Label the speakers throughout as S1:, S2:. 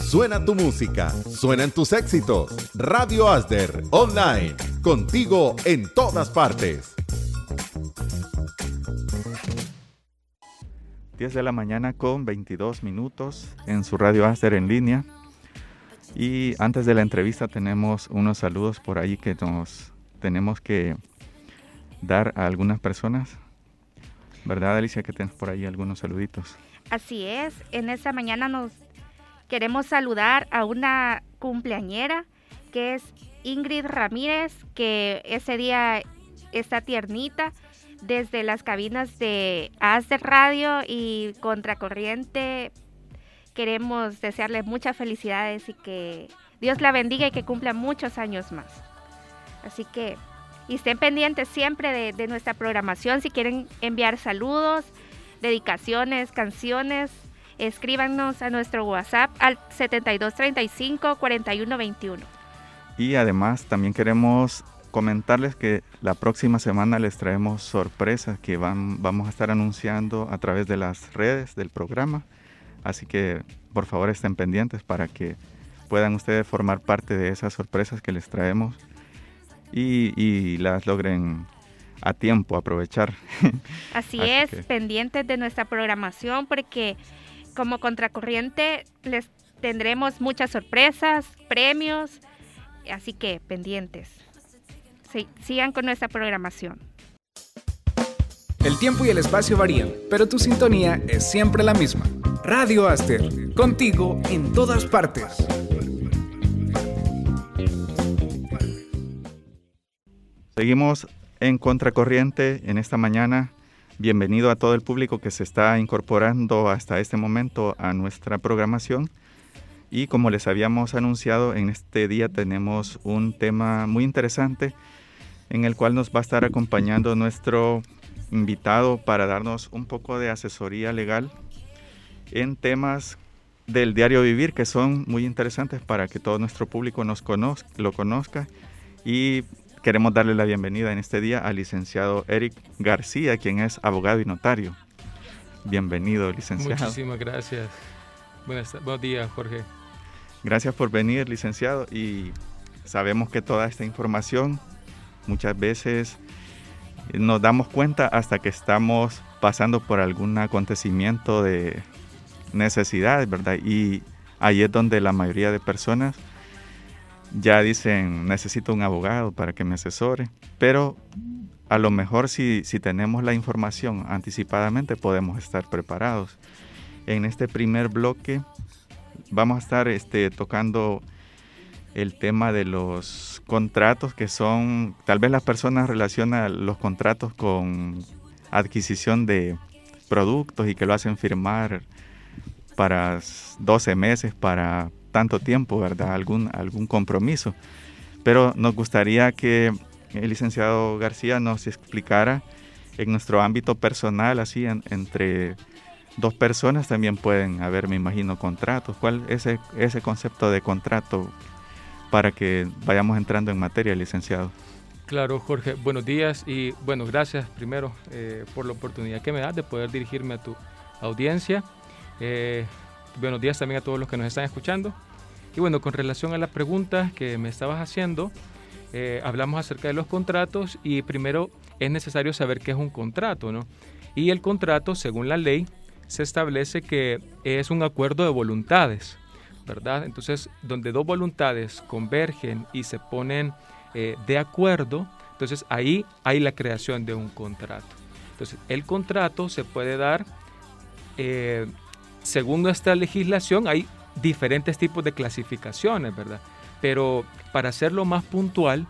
S1: Suena tu música, suenan tus éxitos. Radio Asder, online, contigo en todas partes.
S2: 10 de la mañana con 22 minutos en su Radio Aster en línea. Y antes de la entrevista tenemos unos saludos por ahí que nos tenemos que dar a algunas personas. ¿Verdad, Alicia, que tenemos por ahí algunos saluditos?
S3: Así es, en esta mañana nos queremos saludar a una cumpleañera que es Ingrid Ramírez, que ese día está tiernita desde las cabinas de As de Radio y Contracorriente. Queremos desearle muchas felicidades y que Dios la bendiga y que cumpla muchos años más. Así que y estén pendientes siempre de nuestra programación. Si quieren enviar saludos, dedicaciones, canciones, escríbanos a nuestro WhatsApp al 7235-4121.
S2: Y además también queremos comentarles que la próxima semana les traemos sorpresas que van, vamos a estar anunciando a través de las redes del programa. Así que por favor estén pendientes para que puedan ustedes formar parte de esas sorpresas que les traemos y, las logren a tiempo aprovechar.
S3: Así, es, pendientes de nuestra programación porque como contracorriente les tendremos muchas sorpresas, premios, así que pendientes. sigan con nuestra programación.
S4: El tiempo y el espacio varían, pero tu sintonía es siempre la misma. Radio Aster, contigo en todas partes.
S2: Seguimos en contracorriente en esta mañana Bienvenido a todo el público que se está incorporando hasta este momento a nuestra programación. Y como les habíamos anunciado, en este día tenemos un tema muy interesante en el cual nos va a estar acompañando nuestro invitado para darnos un poco de asesoría legal en temas del diario vivir que son muy interesantes para que todo nuestro público nos conozca, lo conozca y Queremos darle la bienvenida en este día al licenciado Eric García, quien es abogado y notario. Bienvenido, licenciado.
S5: Muchísimas gracias. Buenas, buenos días, Jorge.
S2: Gracias por venir, licenciado. Y sabemos que toda esta información muchas veces nos damos cuenta hasta que estamos pasando por algún acontecimiento de necesidad, ¿verdad? Y ahí es donde la mayoría de personas ya dicen, necesito un abogado para que me asesore, pero a lo mejor si, si tenemos la información anticipadamente podemos estar preparados. En este primer bloque vamos a estar este, tocando el tema de los contratos que son, tal vez las personas relacionan los contratos con adquisición de productos y que lo hacen firmar para 12 meses, para tanto tiempo, ¿verdad? Algún, algún compromiso. Pero nos gustaría que el licenciado García nos explicara en nuestro ámbito personal, así entre dos personas también pueden haber, me imagino, contratos. ¿Cuál es ese, ese concepto de contrato para que vayamos entrando en materia, licenciado?
S5: Claro, Jorge, buenos días y bueno, gracias primero eh, por la oportunidad que me das de poder dirigirme a tu audiencia. Eh, buenos días también a todos los que nos están escuchando. Y bueno, con relación a la pregunta que me estabas haciendo, eh, hablamos acerca de los contratos y primero es necesario saber qué es un contrato, ¿no? Y el contrato, según la ley, se establece que es un acuerdo de voluntades, ¿verdad? Entonces, donde dos voluntades convergen y se ponen eh, de acuerdo, entonces ahí hay la creación de un contrato. Entonces, el contrato se puede dar eh, según nuestra legislación, hay diferentes tipos de clasificaciones, ¿verdad? Pero para hacerlo más puntual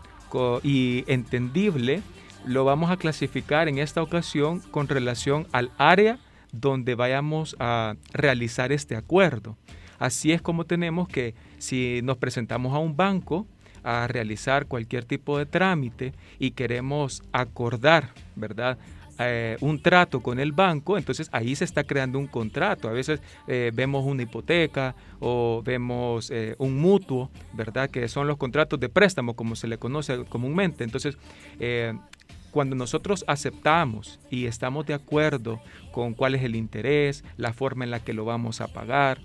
S5: y entendible, lo vamos a clasificar en esta ocasión con relación al área donde vayamos a realizar este acuerdo. Así es como tenemos que si nos presentamos a un banco a realizar cualquier tipo de trámite y queremos acordar, ¿verdad? Eh, un trato con el banco, entonces ahí se está creando un contrato. A veces eh, vemos una hipoteca o vemos eh, un mutuo, ¿verdad? Que son los contratos de préstamo, como se le conoce comúnmente. Entonces, cuando nosotros aceptamos y estamos de acuerdo con cuál es el interés, la forma en la que lo vamos a pagar,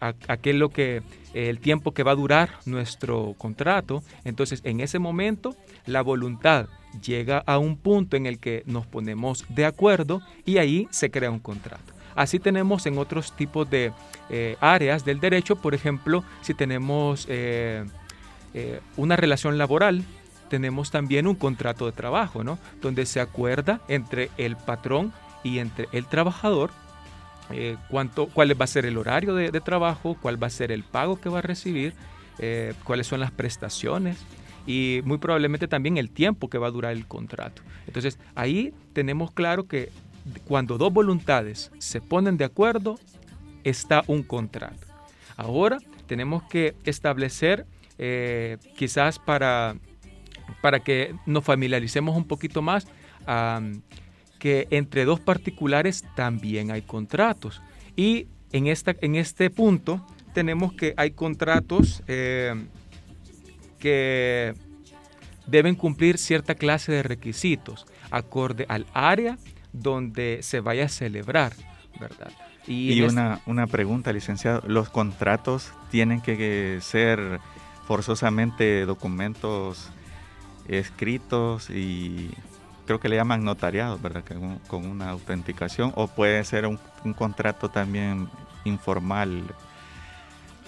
S5: a, qué es lo que el tiempo que va a durar nuestro contrato. Entonces, en ese momento, la voluntad llega a un punto en el que nos ponemos de acuerdo y ahí se crea un contrato. Así tenemos en otros tipos de eh, áreas del derecho, por ejemplo, si tenemos eh, eh, una relación laboral, tenemos también un contrato de trabajo, ¿no? Donde se acuerda entre el patrón y entre el trabajador cuánto, cuál va a ser el horario de, trabajo, cuál va a ser el pago que va a recibir, cuáles son las prestaciones y muy probablemente también el tiempo que va a durar el contrato. Entonces ahí tenemos claro que cuando dos voluntades se ponen de acuerdo, está un contrato. Ahora tenemos que establecer, eh, quizás para, para que nos familiaricemos un poquito más, que entre dos particulares también hay contratos. Y en, esta, en este punto tenemos que hay contratos eh, que deben cumplir cierta clase de requisitos acorde al área donde se vaya a celebrar, ¿verdad?
S2: Y, una, una pregunta, licenciado, ¿los contratos tienen que ser forzosamente documentos escritos y creo que le llaman notariados, ¿verdad? Con, una autenticación, o puede ser un, contrato también informal.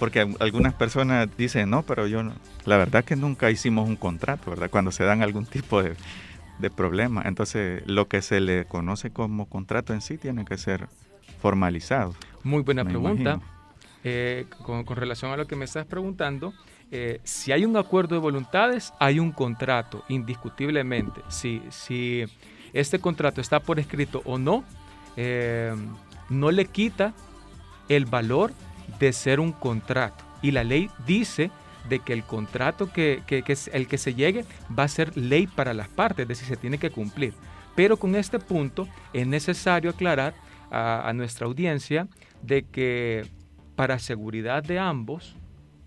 S2: Porque algunas personas dicen, no, pero yo, la verdad que nunca hicimos un contrato, ¿verdad? Cuando se dan algún tipo de, de problema. Entonces, lo que se le conoce como contrato en sí tiene que ser formalizado.
S5: Muy buena pregunta. Eh, con, relación a lo que me estás preguntando, eh, si hay un acuerdo de voluntades, hay un contrato, indiscutiblemente. Si, si este contrato está por escrito o no, eh, no le quita el valor de ser un contrato. Y la ley dice de que el contrato que, es el que se llegue va a ser ley para las partes, es decir, se tiene que cumplir. Pero con este punto es necesario aclarar a, nuestra audiencia de que para seguridad de ambos,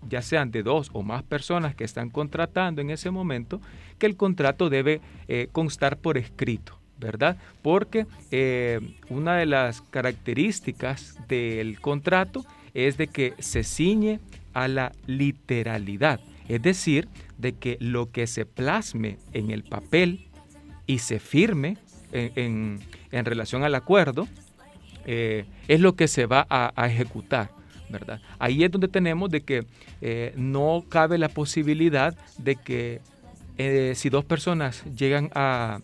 S5: ya sean de dos o más personas que están contratando en ese momento, que el contrato debe eh, constar por escrito, ¿verdad? Porque eh, una de las características del contrato es de que se ciñe a la literalidad, es decir, de que lo que se plasme en el papel y se firme en, relación al acuerdo eh, es lo que se va a, ejecutar. ¿verdad? Ahí es donde tenemos de que eh, no cabe la posibilidad de que eh, si dos personas llegan a,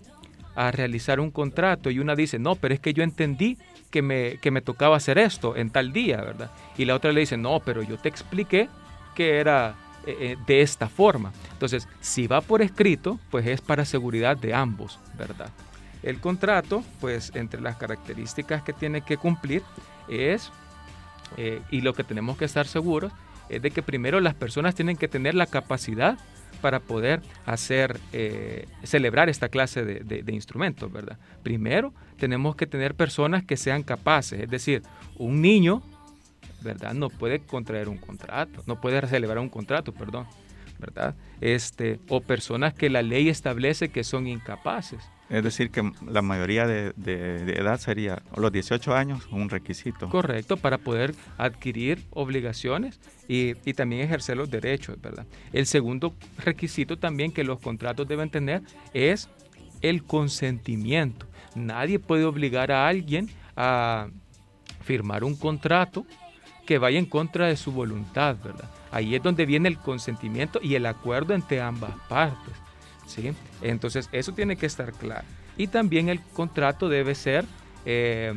S5: a, realizar un contrato y una dice, no, pero es que yo entendí que me, que me tocaba hacer esto en tal día, ¿verdad? Y la otra le dice, no, pero yo te expliqué que era eh, eh, de esta forma. Entonces, si va por escrito, pues es para seguridad de ambos, ¿verdad? El contrato, pues entre las características que tiene que cumplir es, eh, y lo que tenemos que estar seguros, es de que primero las personas tienen que tener la capacidad para poder hacer, eh, celebrar esta clase de, instrumentos, ¿verdad? Primero, tenemos que tener personas que sean capaces, es decir, un niño, ¿verdad? No puede contraer un contrato, no puede celebrar un contrato, perdón, ¿verdad? Este, o personas que la ley establece que son incapaces.
S2: Es decir, que la mayoría de, edad sería los 18 años un requisito.
S5: Correcto, para poder adquirir obligaciones y, también ejercer los derechos, ¿verdad? El segundo requisito también que los contratos deben tener es el consentimiento. Nadie puede obligar a alguien a firmar un contrato que vaya en contra de su voluntad, ¿verdad? Ahí es donde viene el consentimiento y el acuerdo entre ambas partes. ¿sí? Entonces eso tiene que estar claro. Y también el contrato debe ser eh,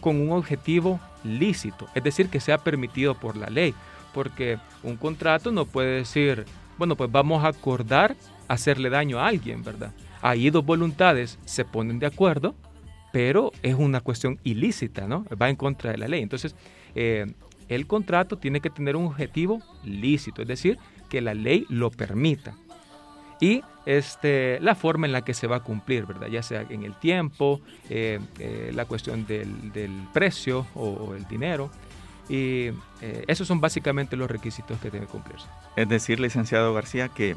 S5: con un objetivo lícito, es decir, que sea permitido por la ley, porque un contrato no puede decir, bueno, pues vamos a acordar hacerle daño a alguien, ¿verdad? Ahí dos voluntades se ponen de acuerdo, pero es una cuestión ilícita, ¿no? Va en contra de la ley. Entonces, eh, el contrato tiene que tener un objetivo lícito, es decir, que la ley lo permita y este, la forma en la que se va a cumplir, ¿verdad? Ya sea en el tiempo, eh, eh, la cuestión del, precio o, el dinero. Y eh, esos son básicamente los requisitos que deben cumplirse.
S2: Es decir, licenciado García, que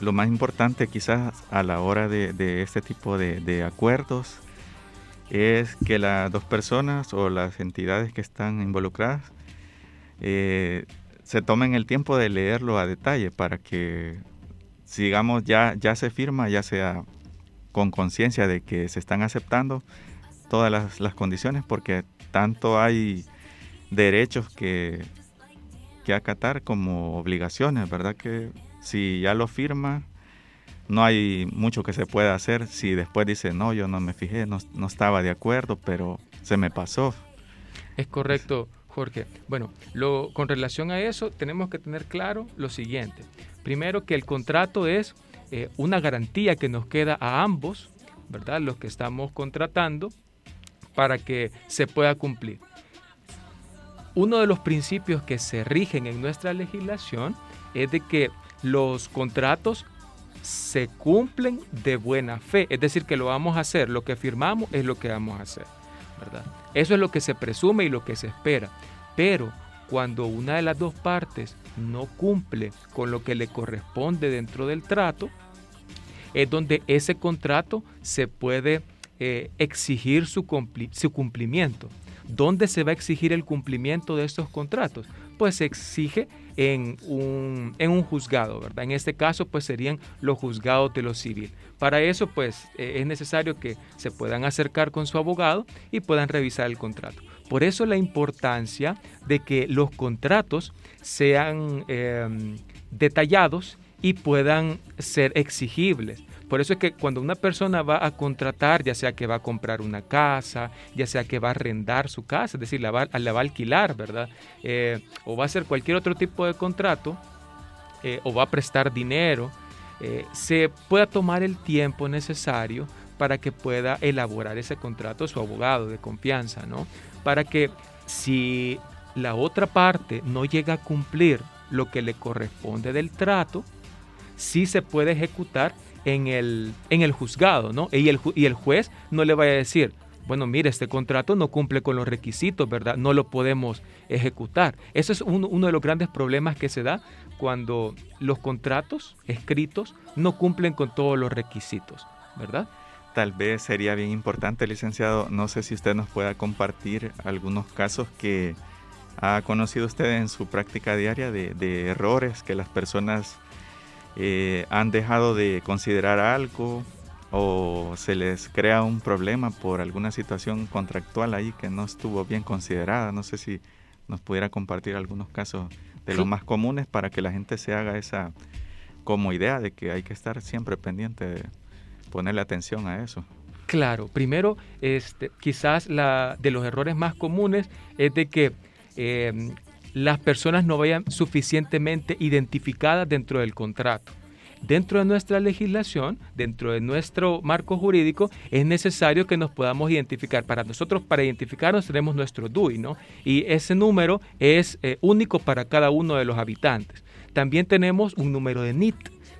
S2: lo más importante quizás a la hora de, este tipo de, acuerdos es que las dos personas o las entidades que están involucradas eh, se tomen el tiempo de leerlo a detalle para que, sigamos, ya, ya se firma, ya sea con conciencia de que se están aceptando todas las, las, condiciones, porque tanto hay derechos que, que acatar como obligaciones, ¿verdad? Que si ya lo firma, no hay mucho que se pueda hacer si después dice, no, yo no me fijé, no, no estaba de acuerdo, pero se me pasó.
S5: Es correcto, Jorge. Bueno, lo, con relación a eso tenemos que tener claro lo siguiente. Primero que el contrato es eh, una garantía que nos queda a ambos, ¿verdad? Los que estamos contratando para que se pueda cumplir. Uno de los principios que se rigen en nuestra legislación es de que los contratos se cumplen de buena fe, es decir, que lo vamos a hacer, lo que firmamos es lo que vamos a hacer, ¿verdad? Eso es lo que se presume y lo que se espera, pero cuando una de las dos partes no cumple con lo que le corresponde dentro del trato, es donde ese contrato se puede eh, exigir su, su cumplimiento. ¿Dónde se va a exigir el cumplimiento de estos contratos? Pues se exige en un, en un juzgado, ¿verdad? En este caso, pues serían los juzgados de lo civil. Para eso, pues eh, es necesario que se puedan acercar con su abogado y puedan revisar el contrato. Por eso la importancia de que los contratos sean em, detallados y puedan ser exigibles. Por eso es que cuando una persona va a contratar, ya sea que va a comprar una casa, ya sea que va a arrendar su casa, es decir, la va, a alquilar, ¿verdad? Eh, o va a hacer cualquier otro tipo de contrato, eh, o va a prestar dinero, eh, se pueda tomar el tiempo necesario para que pueda elaborar ese contrato su abogado de confianza, ¿no? Para que si la otra parte no llega a cumplir lo que le corresponde del trato, sí se puede ejecutar en el, en el juzgado, ¿no? Y el, y el juez no le vaya a decir, bueno, mire, este contrato no cumple con los requisitos, ¿verdad? No lo podemos ejecutar. Eso es uno de los grandes problemas que se da cuando los contratos escritos no cumplen con todos los requisitos, ¿verdad?
S2: Tal vez sería bien importante, licenciado, no sé si usted nos pueda compartir algunos casos que ha conocido usted en su práctica diaria de, de errores que las personas eh, han dejado de considerar algo o se les crea un problema por alguna situación contractual ahí que no estuvo bien considerada. No sé si nos pudiera compartir algunos casos de los más comunes para que la gente se haga esa como idea de que hay que estar siempre pendiente de ponerle atención a eso.
S5: Claro, primero, este, quizás la, de los errores más comunes es de que eh, las personas no vayan suficientemente identificadas dentro del contrato. Dentro de nuestra legislación, dentro de nuestro marco jurídico, es necesario que nos podamos identificar. Para nosotros, para identificarnos, tenemos nuestro DUI, ¿no? Y ese número es eh, único para cada uno de los habitantes. También tenemos un número de NIT.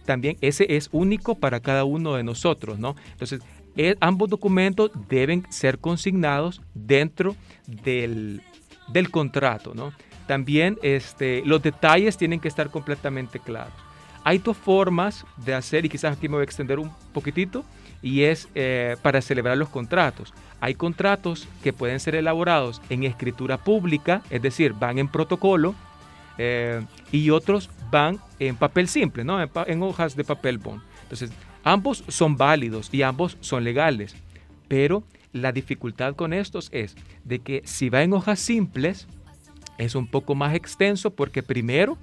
S5: También ese es único para cada uno de nosotros, ¿no? Entonces, eh, ambos documentos deben ser consignados dentro del, del contrato, ¿no? También este, los detalles tienen que estar completamente claros. Hay dos formas de hacer, y quizás aquí me voy a extender un poquitito, y es eh, para celebrar los contratos. Hay contratos que pueden ser elaborados en escritura pública, es decir, van en protocolo, eh, y otros van en papel simple, ¿no? en, en hojas de papel bond. Entonces, ambos son válidos y ambos son legales, pero la dificultad con estos es de que si va en hojas simples, es un poco más extenso porque primero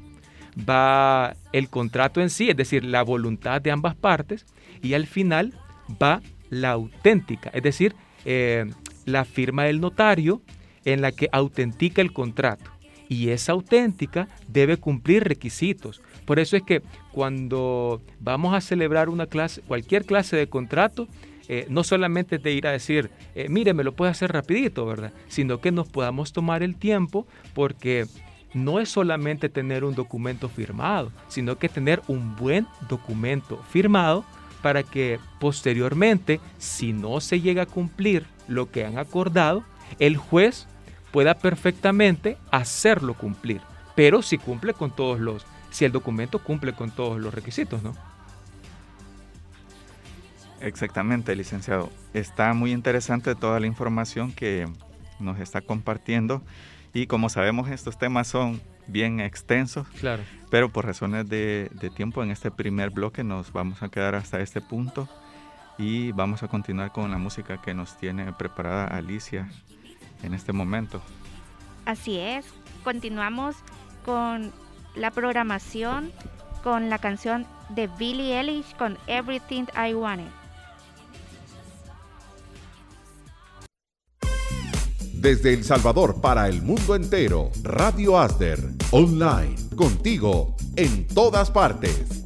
S5: va el contrato en sí, es decir, la voluntad de ambas partes, y al final va la auténtica, es decir, eh, la firma del notario en la que autentica el contrato. Y esa auténtica debe cumplir requisitos. Por eso es que cuando vamos a celebrar una clase, cualquier clase de contrato, eh, no solamente de ir a decir, eh, mire, me lo puede hacer rapidito, ¿verdad? Sino que nos podamos tomar el tiempo porque no es solamente tener un documento firmado, sino que tener un buen documento firmado para que posteriormente, si no se llega a cumplir lo que han acordado, el juez pueda perfectamente hacerlo cumplir. Pero si cumple con todos los, si el documento cumple con todos los requisitos, ¿no?
S2: Exactamente, licenciado. Está muy interesante toda la información que nos está compartiendo Y como sabemos, estos temas son bien extensos.
S5: Claro.
S2: Pero por razones de, de tiempo en este primer bloque nos vamos a quedar hasta este punto y vamos a continuar con la música que nos tiene preparada Alicia en este momento.
S3: Así es, continuamos con la programación con la canción de Billie Eilish con Everything I Wanted.
S1: Desde El Salvador para el mundo entero, Radio Asder, online, contigo, en todas partes.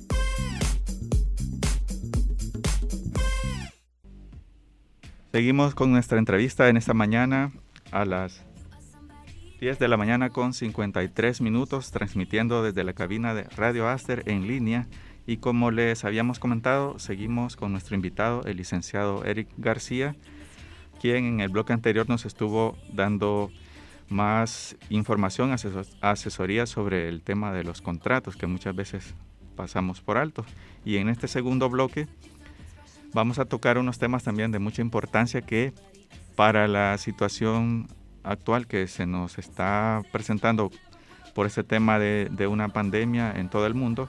S2: Seguimos con nuestra entrevista en esta mañana a las 10 de la mañana con 53 minutos, transmitiendo desde la cabina de Radio Aster en línea. Y como les habíamos comentado, seguimos con nuestro invitado, el licenciado Eric García, quien en el bloque anterior nos estuvo dando más información, asesoría sobre el tema de los contratos que muchas veces pasamos por alto. Y en este segundo bloque vamos a tocar unos temas también de mucha importancia que para la situación actual que se nos está presentando por ese tema de, una pandemia en todo el mundo,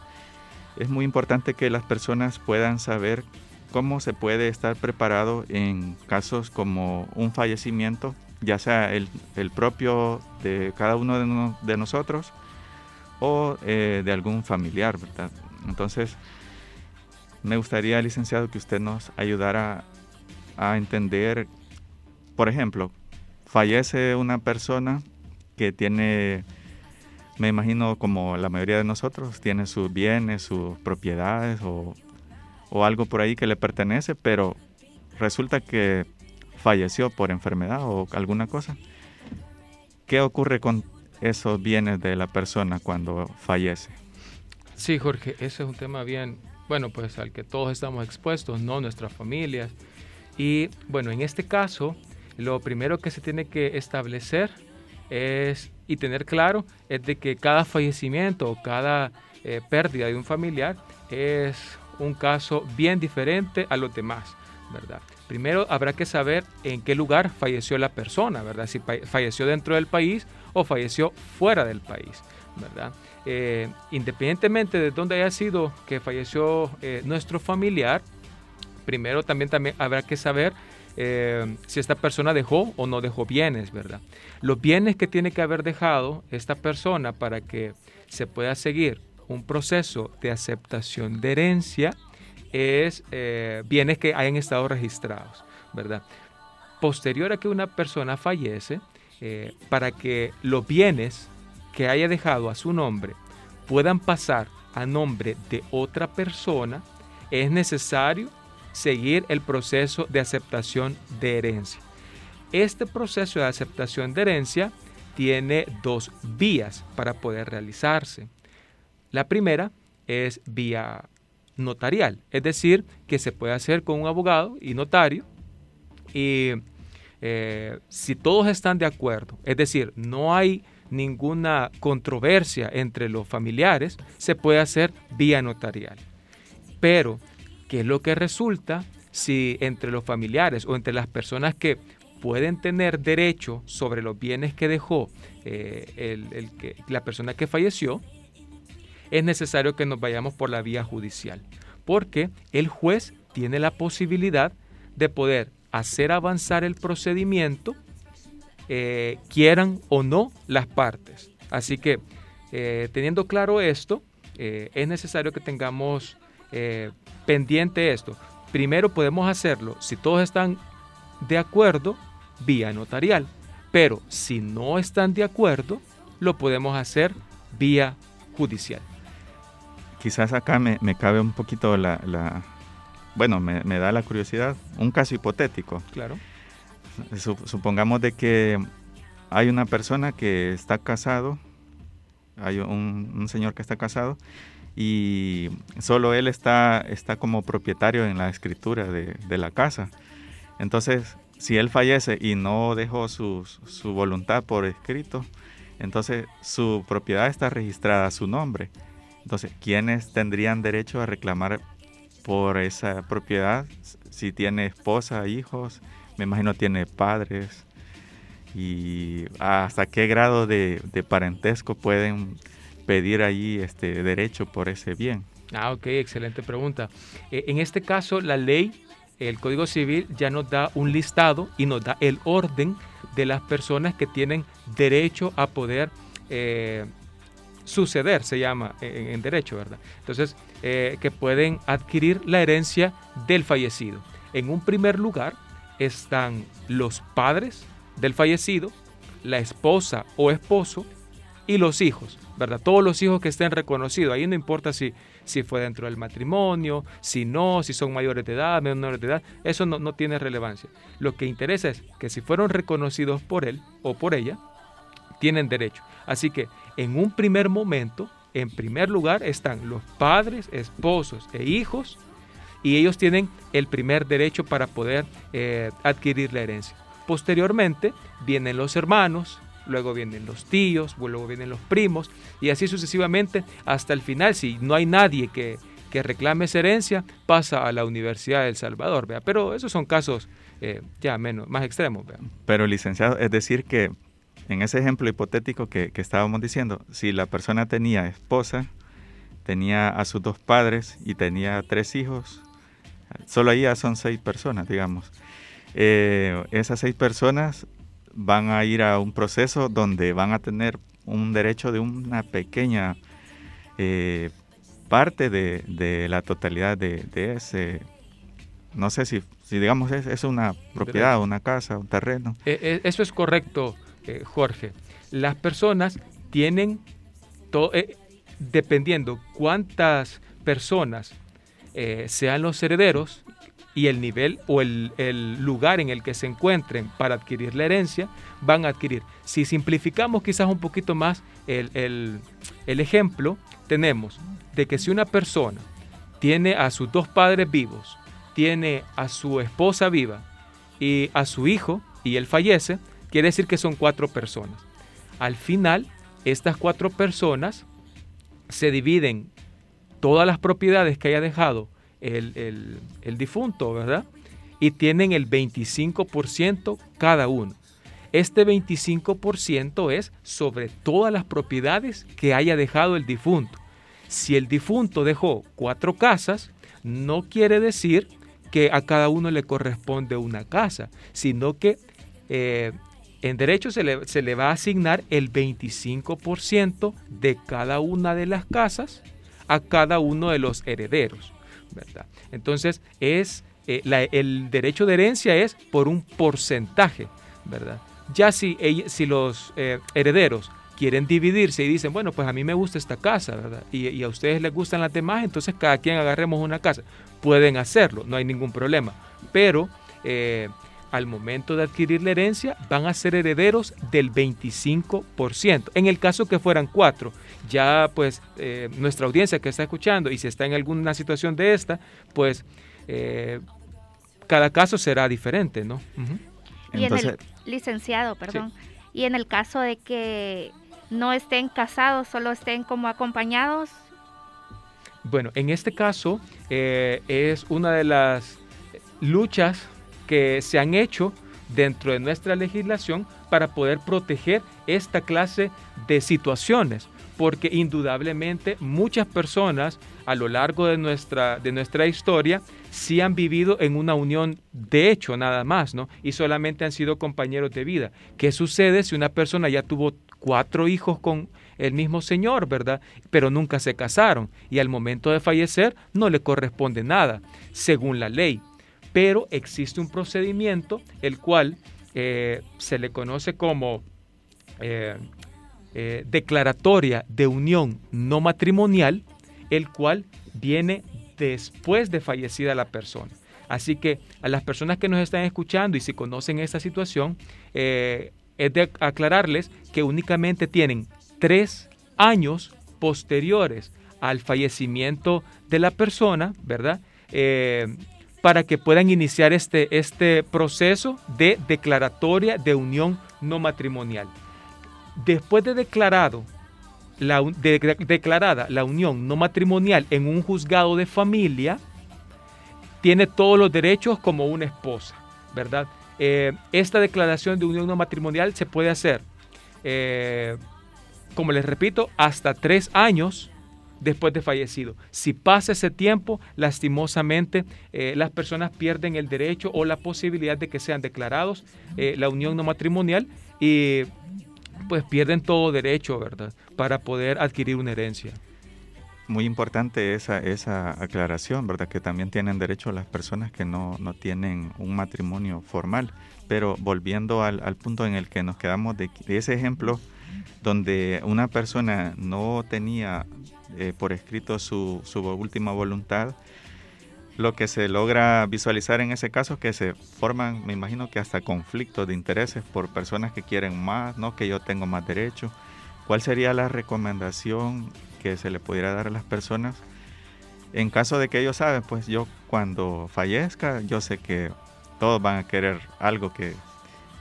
S2: es muy importante que las personas puedan saber cómo se puede estar preparado en casos como un fallecimiento, ya sea el, propio de cada uno de, nosotros o eh, de algún familiar. Entonces, me gustaría, licenciado, que usted nos ayudara a entender, por ejemplo, fallece una persona que tiene, me imagino como la mayoría de nosotros, tiene sus bienes, sus propiedades o, algo por ahí que le pertenece, pero resulta que falleció por enfermedad o alguna cosa. ¿Qué ocurre con esos bienes de la persona cuando fallece?
S5: Sí, Jorge, ese es un tema bien bueno, pues al que todos estamos expuestos, ¿no? Nuestras familias. Y bueno, en este caso, lo primero que se tiene que establecer es y tener claro es de que cada fallecimiento o cada eh, pérdida de un familiar es un caso bien diferente a los demás, ¿verdad? Primero habrá que saber en qué lugar falleció la persona, ¿verdad? Si falleció dentro del país o falleció fuera del país, ¿verdad? Eh, independientemente de dónde haya sido que falleció eh, nuestro familiar, primero también, también habrá que saber eh, si esta persona dejó o no dejó bienes, ¿verdad? Los bienes que tiene que haber dejado esta persona para que se pueda seguir un proceso de aceptación de herencia es bienes que hayan estado registrados, ¿verdad? Posterior a que una persona fallece, para que los bienes que haya dejado a su nombre puedan pasar a nombre de otra persona, es necesario seguir el proceso de aceptación de herencia. Este proceso de aceptación de herencia tiene dos vías para poder realizarse. La primera es vía notarial, es decir, que se puede hacer con un abogado y notario y eh, si todos están de acuerdo, es decir, no hay ninguna controversia entre los familiares, se puede hacer vía notarial. Pero, ¿qué es lo que resulta si entre los familiares o entre las personas que pueden tener derecho sobre los bienes que dejó eh, el, que, la persona que falleció, es necesario que nos vayamos por la vía judicial, porque el juez tiene la posibilidad de poder hacer avanzar el procedimiento eh, quieran o no las partes. Así que eh, teniendo claro esto, eh, es necesario que tengamos pendiente esto. Primero podemos hacerlo, si todos están de acuerdo, vía notarial. Pero si no están de acuerdo, lo podemos hacer vía judicial.
S2: Quizás acá me, cabe un poquito la, bueno, me, me, da la curiosidad, un caso hipotético.
S5: Claro
S2: supongamos de que hay una persona que está casado, hay un, señor que está casado y solo él está, está como propietario en la escritura de, la casa. Entonces, si él fallece y no dejó su, su, voluntad por escrito, entonces su propiedad está registrada a su nombre. Entonces, ¿quiénes tendrían derecho a reclamar por esa propiedad? Si tiene esposa, hijos, me imagino tiene padres y hasta qué grado de, parentesco pueden pedir ahí este derecho por ese bien.
S5: Ah, ok, excelente pregunta. Eh, en este caso, la ley, el Código Civil ya nos da un listado y nos da el orden de las personas que tienen derecho a poder eh, suceder, se llama en, derecho, ¿verdad? Entonces, eh, que pueden adquirir la herencia del fallecido. En un primer lugar están los padres del fallecido, la esposa o esposo y los hijos, ¿verdad? Todos los hijos que estén reconocidos. Ahí no importa si, si fue dentro del matrimonio, si no, si son mayores de edad, menores de edad, eso no, no tiene relevancia. Lo que interesa es que si fueron reconocidos por él o por ella, tienen derecho. Así que en un primer momento, en primer lugar, están los padres, esposos e hijos, y ellos tienen el primer derecho para poder eh, adquirir la herencia. Posteriormente vienen los hermanos, luego vienen los tíos, luego vienen los primos, y así sucesivamente hasta el final. Si no hay nadie que, reclame esa herencia, pasa a la Universidad de El Salvador. ¿vea? Pero esos son casos eh, ya menos, más extremos.
S2: Pero licenciado, es decir que en ese ejemplo hipotético que, estábamos diciendo, si la persona tenía esposa, tenía a sus dos padres y tenía tres hijos, solo ahí ya son seis personas, digamos. Eh, esas seis personas van a ir a un proceso donde van a tener un derecho de una pequeña eh, parte de, la totalidad de, ese, no sé si, si digamos es, es una propiedad, una casa, un terreno.
S5: Eh, eso es correcto, eh, Jorge, las personas tienen, eh, dependiendo cuántas personas eh, sean los herederos y el nivel o el, lugar en el que se encuentren para adquirir la herencia, van a adquirir. Si simplificamos quizás un poquito más el, el ejemplo, tenemos de que si una persona tiene a sus dos padres vivos, tiene a su esposa viva y a su hijo y él fallece, Quiere decir que son cuatro personas. Al final, estas cuatro personas se dividen todas las propiedades que haya dejado el, difunto, ¿verdad? Y tienen el 25% cada uno. Este 25% es sobre todas las propiedades que haya dejado el difunto. Si el difunto dejó cuatro casas, no quiere decir que a cada uno le corresponde una casa, sino que eh, en derecho se le, va a asignar el 25% de cada una de las casas a cada uno de los herederos. ¿verdad? Entonces, es, eh, el derecho de herencia es por un porcentaje. ¿verdad? Ya si, si los eh, herederos quieren dividirse y dicen, bueno, pues a mí me gusta esta casa, ¿verdad? Y, a ustedes les gustan las demás, entonces cada quien agarremos una casa. Pueden hacerlo, no hay ningún problema. Pero eh, al momento de adquirir la herencia van a ser herederos del 25%. En el caso que fueran cuatro, ya pues eh, nuestra audiencia que está escuchando y si está en alguna situación de esta, pues eh, cada caso será diferente, ¿no?
S3: Y en el licenciado, perdón, y en el caso de que no estén casados, solo estén como acompañados.
S5: Bueno, en este caso eh, es una de las luchas que se han hecho dentro de nuestra legislación para poder proteger esta clase de situaciones, porque indudablemente muchas personas a lo largo de nuestra, de nuestra historia sí han vivido en una unión de hecho nada más, ¿no? Y solamente han sido compañeros de vida. ¿Qué sucede si una persona ya tuvo cuatro hijos con el mismo señor, ¿verdad? Pero nunca se casaron y al momento de fallecer no le corresponde nada, según la ley pero existe un procedimiento el cual eh, se le conoce como eh, eh, declaratoria de unión no matrimonial, el cual viene después de fallecida la persona. Así que a las personas que nos están escuchando y si conocen esta situación, es de aclararles que únicamente tienen tres años posteriores al fallecimiento de la persona, ¿verdad? Para que puedan iniciar este, este proceso de declaratoria de unión no matrimonial. Después de declarado la, declarada la unión no matrimonial en un juzgado de familia, tiene todos los derechos como una esposa, ¿verdad? eh, esta declaración de unión no matrimonial se puede hacer, como les repito, hasta tres años después de fallecido. Si pasa ese tiempo, lastimosamente las personas pierden el derecho o la posibilidad de que sean declarados la unión no matrimonial y pues pierden todo derecho, ¿verdad? Para poder adquirir una herencia.
S2: Muy importante esa, esa aclaración, ¿verdad? Que también tienen derecho las personas que no, no tienen un matrimonio formal. Pero volviendo al, al, punto en el que nos quedamos de, ese ejemplo, donde una persona no tenía eh, por escrito su, última voluntad, lo que se logra visualizar en ese caso es que se forman, me imagino que hasta conflictos de intereses por personas que quieren más, no que yo tengo más derecho. ¿Cuál sería la recomendación que se le pudiera dar a las personas en caso de que ellos saben, pues yo cuando fallezca, yo sé que todos van a querer algo que,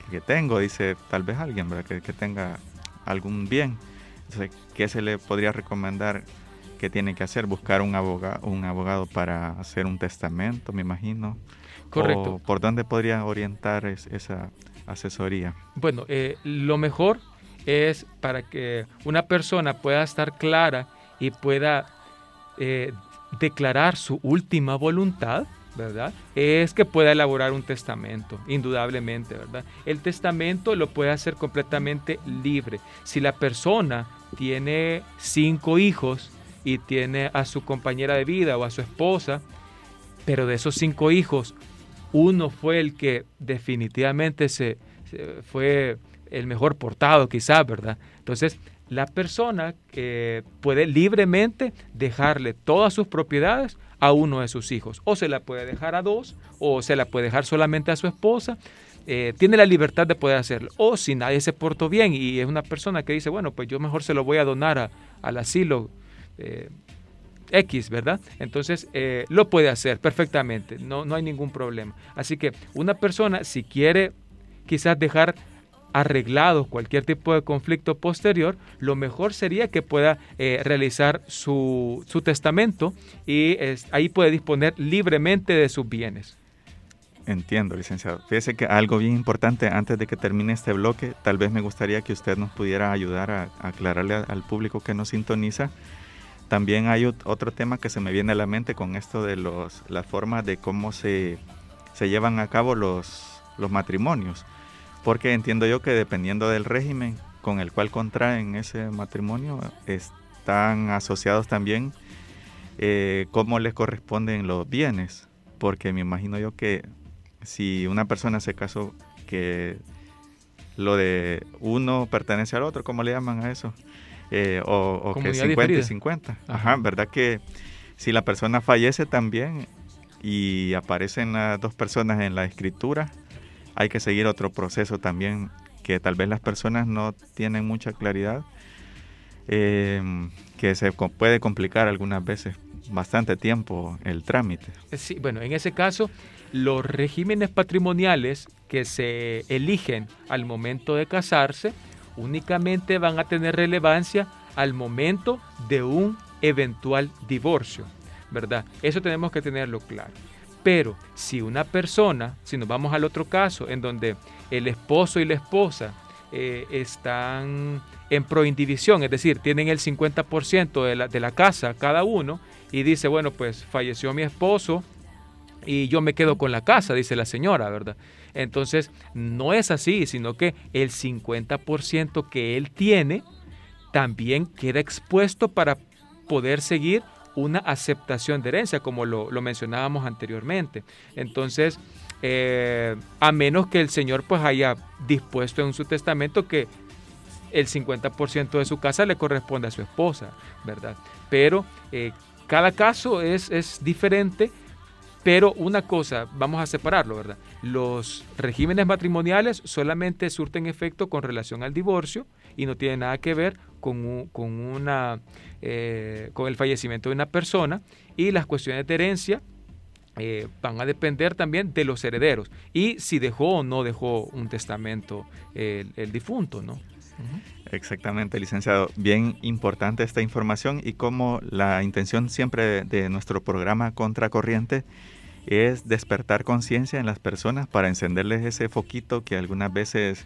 S2: que tengo, dice tal vez alguien, ¿verdad? Que, que tenga algún bien. Entonces, ¿qué se le podría recomendar que tiene que hacer? Buscar un abogado, un abogado para hacer un testamento, me imagino.
S5: Correcto.
S2: ¿Por dónde podría orientar esa asesoría?
S5: Bueno, eh, lo mejor es para que una persona pueda estar clara y pueda eh, declarar su última voluntad, ¿verdad? Es que pueda elaborar un testamento, indudablemente, ¿verdad? El testamento lo puede hacer completamente libre. Si la persona tiene cinco hijos, y tiene a su compañera de vida o a su esposa, pero de esos cinco hijos, uno fue el que definitivamente se, fue el mejor portado quizás, ¿verdad? Entonces, la persona eh, puede libremente dejarle todas sus propiedades a uno de sus hijos, o se la puede dejar a dos, o se la puede dejar solamente a su esposa, eh, tiene la libertad de poder hacerlo. O si nadie se portó bien y es una persona que dice, bueno, pues yo mejor se lo voy a donar al asilo eh, X, ¿verdad? Entonces eh, lo puede hacer perfectamente, no, no hay ningún problema. Así que una persona, si quiere quizás dejar arreglado cualquier tipo de conflicto posterior, lo mejor sería que pueda eh, realizar su, su, testamento y ahí puede disponer libremente de sus bienes.
S2: Entiendo, licenciado. Fíjese que algo bien importante antes de que termine este bloque, tal vez me gustaría que usted nos pudiera ayudar a, aclararle al público que nos sintoniza también hay otro tema que se me viene a la mente con esto de los, las formas de cómo se, se llevan a cabo los, los matrimonios. Porque entiendo yo que dependiendo del régimen con el cual contraen ese matrimonio, están asociados también eh, cómo les corresponden los bienes. Porque me imagino yo que si una persona se casó, que lo de uno pertenece al otro, ¿cómo le llaman a eso? Eh, o, que 50 y 50. Ajá, ¿verdad que si la persona fallece también y aparecen las dos personas en la escritura, hay que seguir otro proceso también que tal vez las personas no tienen mucha claridad, em, que se puede complicar algunas veces bastante tiempo el trámite.
S5: Eh, sí, bueno, en ese caso, los regímenes patrimoniales que se eligen al momento de casarse, únicamente van a tener relevancia al momento de un eventual divorcio, ¿verdad? Eso tenemos que tenerlo claro. Pero si una persona, si nos vamos al otro caso, en donde el esposo y la esposa eh, están en proindivisión, es decir, tienen el 50% de la, de la casa cada uno, y dice, bueno, pues falleció mi esposo y yo me quedo con la casa, dice la señora, ¿verdad? Entonces, no es así, sino que el 50% que él tiene también queda expuesto para poder seguir una aceptación de herencia, como lo, mencionábamos anteriormente. Entonces, eh, a menos que el Señor pues haya dispuesto en su testamento que el 50% de su casa le corresponde a su esposa, ¿verdad? Pero eh, cada caso es, es diferente pero una cosa, vamos a separarlo, ¿verdad? Los regímenes matrimoniales solamente surten efecto con relación al divorcio y no tienen nada que ver con, con, una, eh, con el fallecimiento de una persona y las cuestiones de herencia eh, van a depender también de los herederos y si dejó o no dejó un testamento el, difunto, ¿no?
S2: Exactamente, licenciado. Bien importante esta información y como la intención siempre de, nuestro programa Contracorriente es despertar conciencia en las personas para encenderles ese foquito que algunas veces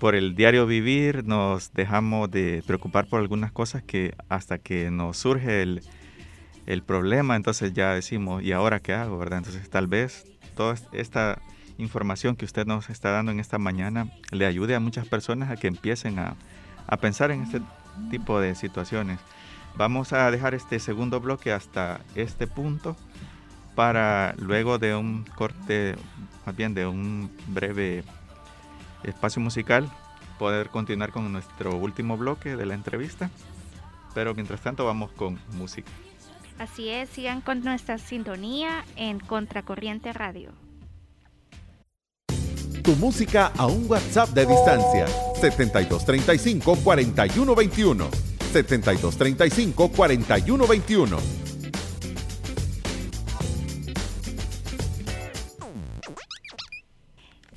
S2: por el diario vivir nos dejamos de preocupar por algunas cosas que hasta que nos surge el, el problema, entonces ya decimos, ¿y ahora qué hago? ¿verdad? Entonces tal vez toda esta información que usted nos está dando en esta mañana le ayude a muchas personas a que empiecen a, a pensar en este tipo de situaciones. Vamos a dejar este segundo bloque hasta este punto para luego de un corte, más bien de un breve espacio musical, poder continuar con nuestro último bloque de la entrevista. Pero mientras tanto vamos con música.
S3: Así es, sigan con nuestra sintonía en Contracorriente Radio.
S1: Tu música a un WhatsApp de distancia. 7235 4121 7235 4121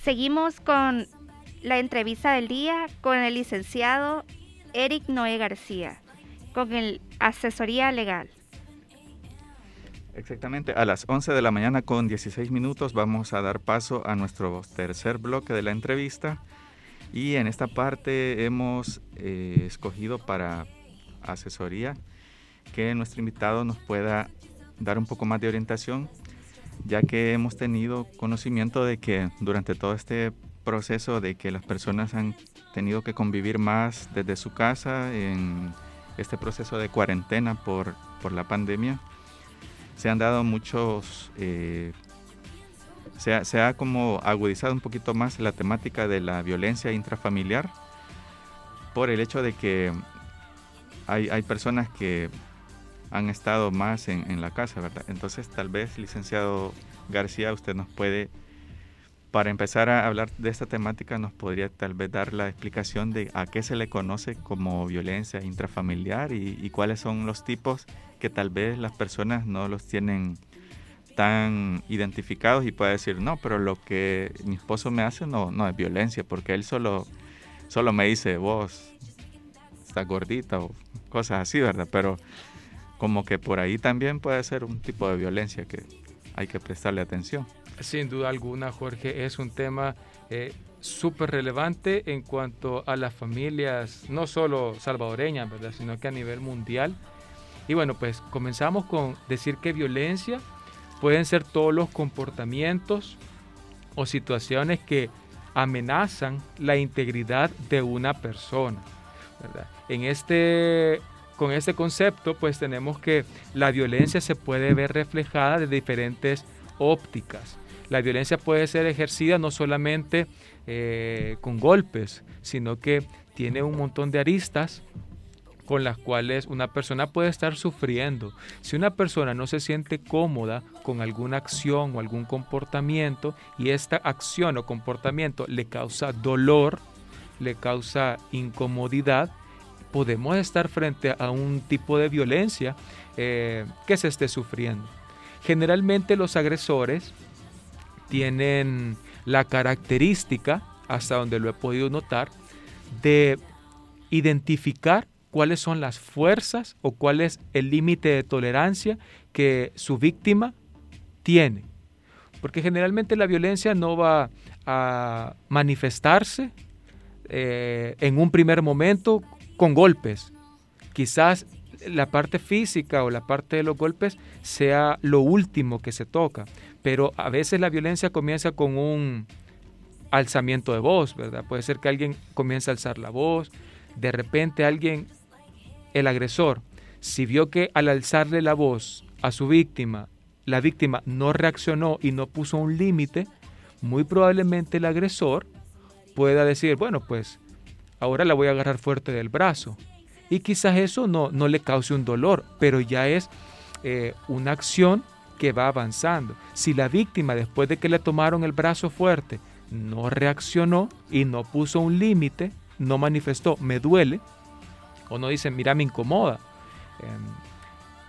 S3: Seguimos con la entrevista del día con el licenciado Eric Noé García, con el asesoría legal.
S2: Exactamente, a las 11 de la mañana con 16 minutos vamos a dar paso a nuestro tercer bloque de la entrevista. Y en esta parte hemos eh, escogido para asesoría que nuestro invitado nos pueda dar un poco más de orientación ya que hemos tenido conocimiento de que durante todo este proceso de que las personas han tenido que convivir más desde su casa en este proceso de cuarentena por, por la pandemia, se han dado muchos, eh, se, ha, como agudizado un poquito más la temática de la violencia intrafamiliar por el hecho de que hay, hay personas que han estado más en, la casa, ¿verdad? Entonces tal vez, licenciado García, usted nos puede, para empezar a hablar de esta temática, nos podría tal vez dar la explicación de a qué se le conoce como violencia intrafamiliar y cuáles son los tipos que tal vez las personas no los tienen tan identificados y puede decir, no, pero lo que mi esposo me hace no, no es violencia, porque él solo, solo me dice, vos estás gordita o cosas así, ¿verdad? Pero como que por ahí también puede ser un tipo de violencia que hay que prestarle atención.
S5: Sin duda alguna, Jorge, es un tema eh, súper relevante en cuanto a las familias, no solo salvadoreñas, ¿verdad? sino que a nivel mundial. Y bueno, pues comenzamos con decir que violencia pueden ser todos los comportamientos o situaciones que amenazan la integridad de una persona. En este con este concepto, pues tenemos que la violencia se puede ver reflejada de diferentes ópticas. La violencia puede ser ejercida no solamente eh, con golpes, sino que tiene un montón de aristas con las cuales una persona puede estar sufriendo. Si una persona no se siente cómoda con alguna acción o algún comportamiento y esta acción o comportamiento le causa dolor, le causa incomodidad, podemos estar frente a un tipo de violencia eh, que se esté sufriendo. Generalmente los agresores tienen la característica, hasta donde lo he podido notar, de identificar cuáles son las fuerzas o cuál es el límite de tolerancia que su víctima tiene. Porque generalmente la violencia no va a manifestarse eh, en un primer momento con golpes. Quizás la parte física o la parte de los golpes sea lo último que se toca, pero a veces la violencia comienza con un alzamiento de voz, ¿verdad? Puede ser que alguien comience a alzar la voz, de repente alguien, el agresor, si vio que al alzarle la voz a su víctima, la víctima no reaccionó y no puso un límite, muy probablemente el agresor pueda decir, bueno, pues ahora la voy a agarrar fuerte del brazo. Y quizás eso no, no le cause un dolor, pero ya es eh, una acción que va avanzando. Si la víctima, después de que le tomaron el brazo fuerte, no reaccionó y no puso un límite, no manifestó, me duele, o no dice, mira, me incomoda, em,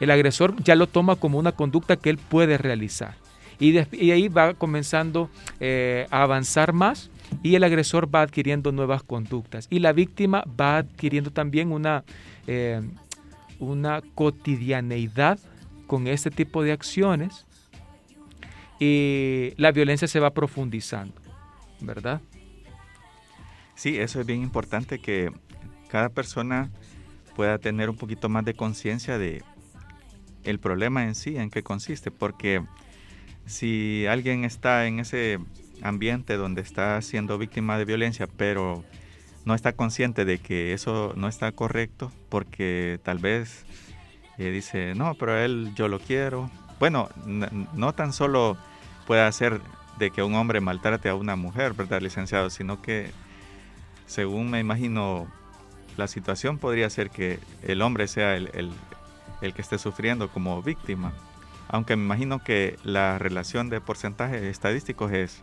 S5: el agresor ya lo toma como una conducta que él puede realizar. Y, ahí va comenzando eh, a avanzar más y el agresor va adquiriendo nuevas conductas y la víctima va adquiriendo también una, eh, una cotidianeidad con este tipo de acciones y la violencia se va profundizando, ¿verdad?
S2: Sí, eso es bien importante que cada persona pueda tener un poquito más de conciencia de el problema en sí, en qué consiste, porque si alguien está en ese ambiente donde está siendo víctima de violencia, pero no está consciente de que eso no está correcto, porque tal vez eh, dice, no, pero él yo lo quiero. Bueno, no tan solo puede hacer de que un hombre maltrate a una mujer, ¿verdad, licenciado? Sino que, según me imagino, la situación podría ser que el hombre sea el, el que esté sufriendo como víctima. Aunque me imagino que la relación de porcentajes estadísticos es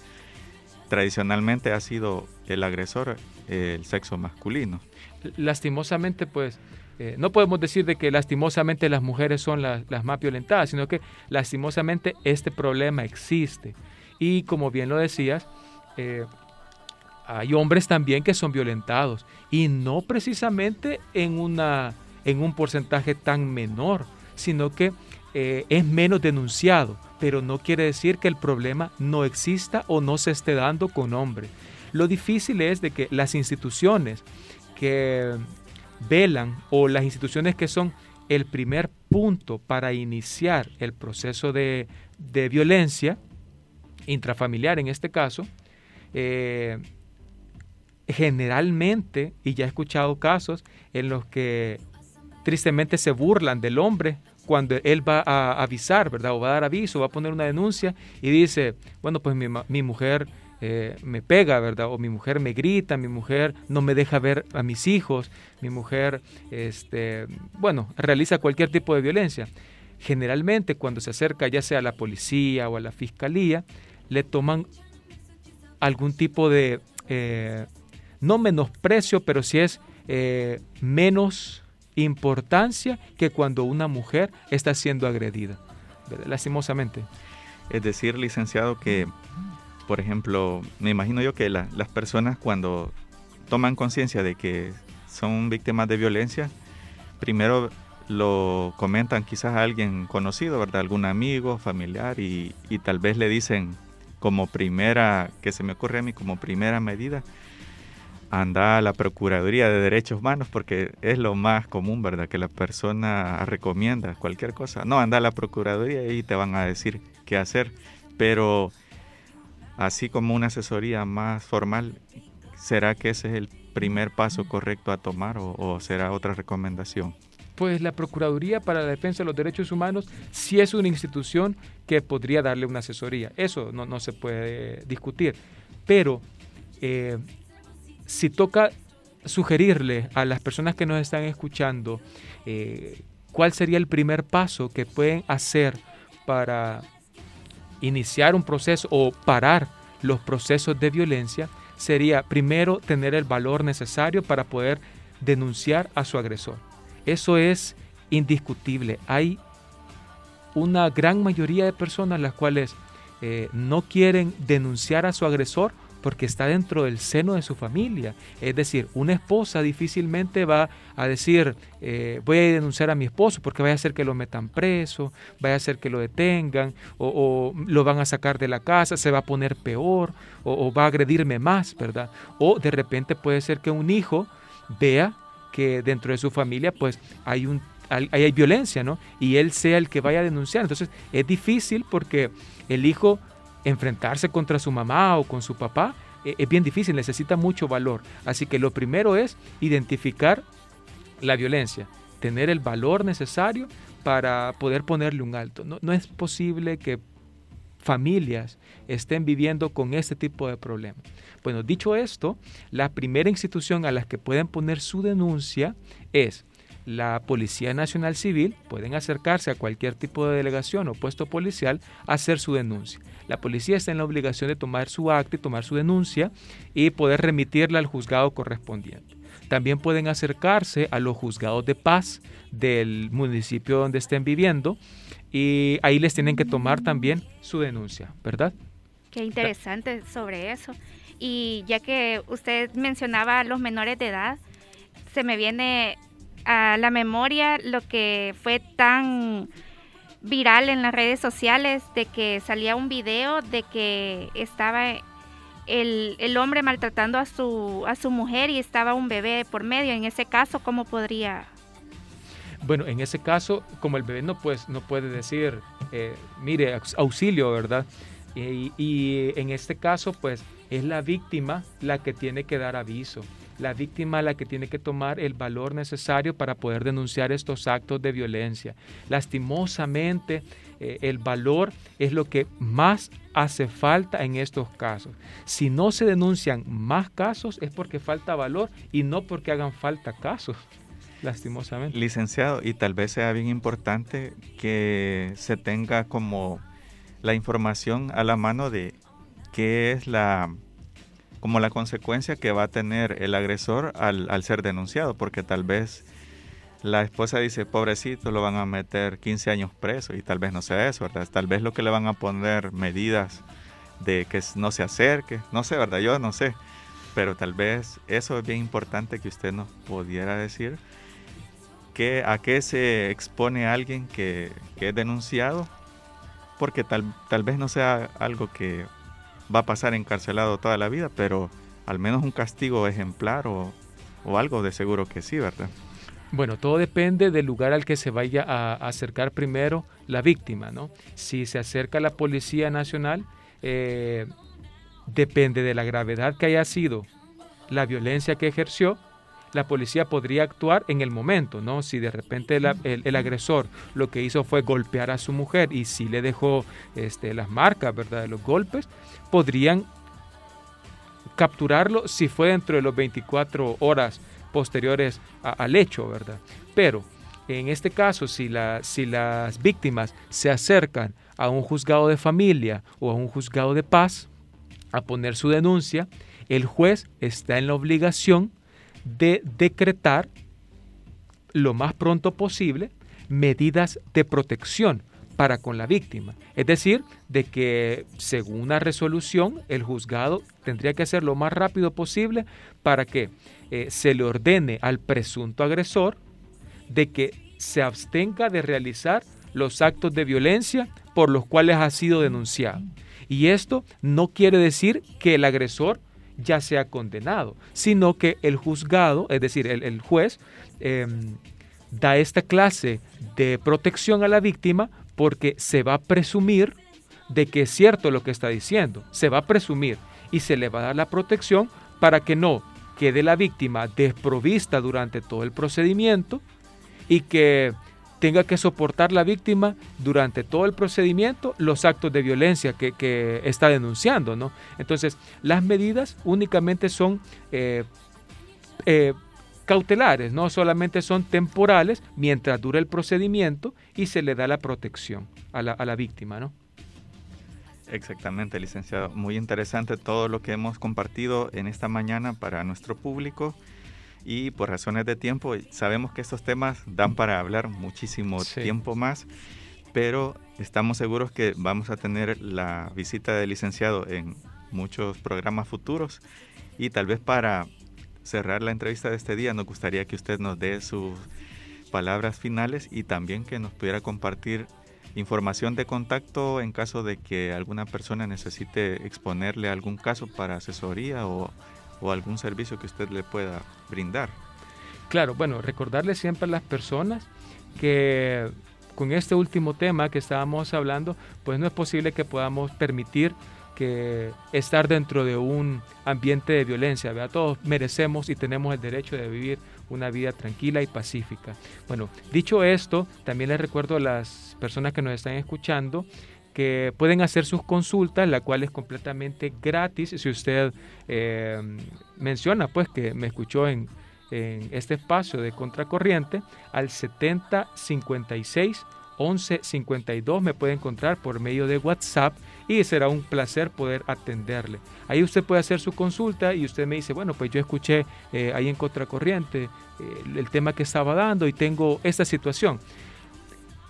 S2: tradicionalmente ha sido el agresor el sexo masculino.
S5: Lastimosamente, pues, eh, no podemos decir de que lastimosamente las mujeres son las, más violentadas, sino que lastimosamente este problema existe. Y como bien lo decías, eh, hay hombres también que son violentados y no precisamente en, una, en un porcentaje tan menor, sino que eh, es menos denunciado, pero no quiere decir que el problema no exista o no se esté dando con hombres. Lo difícil es de que las instituciones que velan o las instituciones que son el primer punto para iniciar el proceso de, violencia intrafamiliar en este caso, eh, generalmente, y ya he escuchado casos en los que tristemente se burlan del hombre cuando él va a avisar, ¿verdad? O va a dar aviso, va a poner una denuncia y dice, bueno, pues mi, mi mujer eh, me pega, ¿verdad? O mi mujer me grita, mi mujer no me deja ver a mis hijos, mi mujer, este, bueno, realiza cualquier tipo de violencia. Generalmente cuando se acerca ya sea a la policía o a la fiscalía, le toman algún tipo de, eh, no menosprecio, pero sí es eh, menos importancia que cuando una mujer está siendo agredida, lastimosamente.
S2: Es decir, licenciado, que, por ejemplo, me imagino yo que las personas cuando toman conciencia de que son víctimas de violencia, primero lo comentan quizás a alguien conocido, ¿verdad? Algún amigo, familiar, y, y tal vez le dicen como primera, que se me ocurre a mí como primera medida, anda a la Procuraduría de Derechos Humanos porque es lo más común, ¿verdad? Que la persona recomienda cualquier cosa. No, anda a la Procuraduría y te van a decir qué hacer. Pero así como una asesoría más formal, ¿será que ese es el primer paso correcto a tomar o, será otra recomendación?
S5: Pues la Procuraduría para la Defensa de los Derechos Humanos sí es una institución que podría darle una asesoría. Eso no, no se puede discutir. Pero eh, si toca sugerirle a las personas que nos están escuchando eh, cuál sería el primer paso que pueden hacer para iniciar un proceso o parar los procesos de violencia, sería primero tener el valor necesario para poder denunciar a su agresor. Eso es indiscutible. Hay una gran mayoría de personas las cuales eh, no quieren denunciar a su agresor porque está dentro del seno de su familia. Es decir, una esposa difícilmente va a decir, eh, voy a denunciar a mi esposo porque vaya a hacer que lo metan preso, vaya a hacer que lo detengan, o, lo van a sacar de la casa, se va a poner peor, o, va a agredirme más, ¿verdad? O de repente puede ser que un hijo vea que dentro de su familia pues hay hay violencia, ¿no? Y él sea el que vaya a denunciar. Entonces es difícil porque el hijo enfrentarse contra su mamá o con su papá eh, es bien difícil, necesita mucho valor. Así que lo primero es identificar la violencia, tener el valor necesario para poder ponerle un alto. No, no es posible que familias estén viviendo con este tipo de problemas. Bueno, dicho esto, la primera institución a la que pueden poner su denuncia es la Policía Nacional Civil, pueden acercarse a cualquier tipo de delegación o puesto policial a hacer su denuncia. La policía está en la obligación de tomar su acta y tomar su denuncia y poder remitirla al juzgado correspondiente. También pueden acercarse a los juzgados de paz del municipio donde estén viviendo y ahí les tienen que tomar también su denuncia, ¿verdad?
S3: Qué interesante sobre eso. Y ya que usted mencionaba a los menores de edad, se me viene a la memoria lo que fue tan viral en las redes sociales de que salía un video de que estaba el, el, hombre maltratando a su, a su mujer y estaba un bebé por medio. En ese caso, ¿cómo podría
S5: bueno, en ese caso, como el bebé no, pues, no puede decir, eh, mire, auxilio, ¿verdad? Y, y, en este caso, pues, es la víctima la que tiene que dar aviso. La víctima la que tiene que tomar el valor necesario para poder denunciar estos actos de violencia. Lastimosamente, eh, el valor es lo que más hace falta en estos casos. Si no se denuncian más casos es porque falta valor y no porque hagan falta casos lastimosamente.
S2: Licenciado, y tal vez sea bien importante que se tenga como la información a la mano de qué es la como la consecuencia que va a tener el agresor al, al ser denunciado, porque tal vez la esposa dice, pobrecito, lo van a meter 15 años preso y tal vez no sea eso, ¿verdad? Tal vez lo que le van a poner medidas de que no se acerque, no sé, ¿verdad? Yo no sé, pero tal vez eso es bien importante que usted nos pudiera decir a qué se expone alguien que, es denunciado, porque tal, tal vez no sea algo que va a pasar encarcelado toda la vida, pero al menos un castigo ejemplar o, algo de seguro que sí, ¿verdad?
S5: Bueno, todo depende del lugar al que se vaya a acercar primero la víctima, ¿no? Si se acerca la Policía Nacional, eh, depende de la gravedad que haya sido la violencia que ejerció, la policía podría actuar en el momento, ¿no? Si de repente el, agresor lo que hizo fue golpear a su mujer y si le dejó este, las marcas, ¿verdad? De los golpes, podrían capturarlo si fue dentro de los 24 horas posteriores al hecho, ¿verdad? Pero en este caso, si, la, si las víctimas se acercan a un juzgado de familia o a un juzgado de paz a poner su denuncia, el juez está en la obligación de decretar lo más pronto posible medidas de protección para con la víctima. Es decir, de que según una resolución el juzgado tendría que hacer lo más rápido posible para que eh, se le ordene al presunto agresor de que se abstenga de realizar los actos de violencia por los cuales ha sido denunciado. Y esto no quiere decir que el agresor ya sea condenado, sino que el juzgado, es decir, el, juez, em, da esta clase de protección a la víctima porque se va a presumir de que es cierto lo que está diciendo, se va a presumir y se le va a dar la protección para que no quede la víctima desprovista durante todo el procedimiento y que tenga que soportar la víctima durante todo el procedimiento los actos de violencia que, está denunciando. ¿no? Entonces, las medidas únicamente son eh, eh, cautelares, no solamente son temporales mientras dura el procedimiento y se le da la protección a la, a la víctima. ¿no?
S2: Exactamente, licenciado. Muy interesante todo lo que hemos compartido en esta mañana para nuestro público y por razones de tiempo sabemos que estos temas dan para hablar muchísimo tiempo más, pero estamos seguros que vamos a tener la visita del licenciado en muchos programas futuros. Y tal vez para cerrar la entrevista de este día nos gustaría que usted nos dé sus palabras finales y también que nos pudiera compartir información de contacto en caso de que alguna persona necesite exponerle algún caso para asesoría o o algún servicio que usted le pueda brindar.
S5: Claro, bueno, recordarle siempre a las personas que con este último tema que estábamos hablando, pues no es posible que podamos permitir que estar dentro de un ambiente de violencia. ¿verdad? Todos merecemos y tenemos el derecho de vivir una vida tranquila y pacífica. Bueno, dicho esto, también les recuerdo a las personas que nos están escuchando que pueden hacer sus consultas, la cual es completamente gratis. Si usted eh, menciona pues que me escuchó en, en, este espacio de contracorriente, al 7056 1152 me puede encontrar por medio de WhatsApp y será un placer poder atenderle. Ahí usted puede hacer su consulta y usted me dice, bueno, pues yo escuché eh, ahí en Contracorriente eh, el tema que estaba dando y tengo esta situación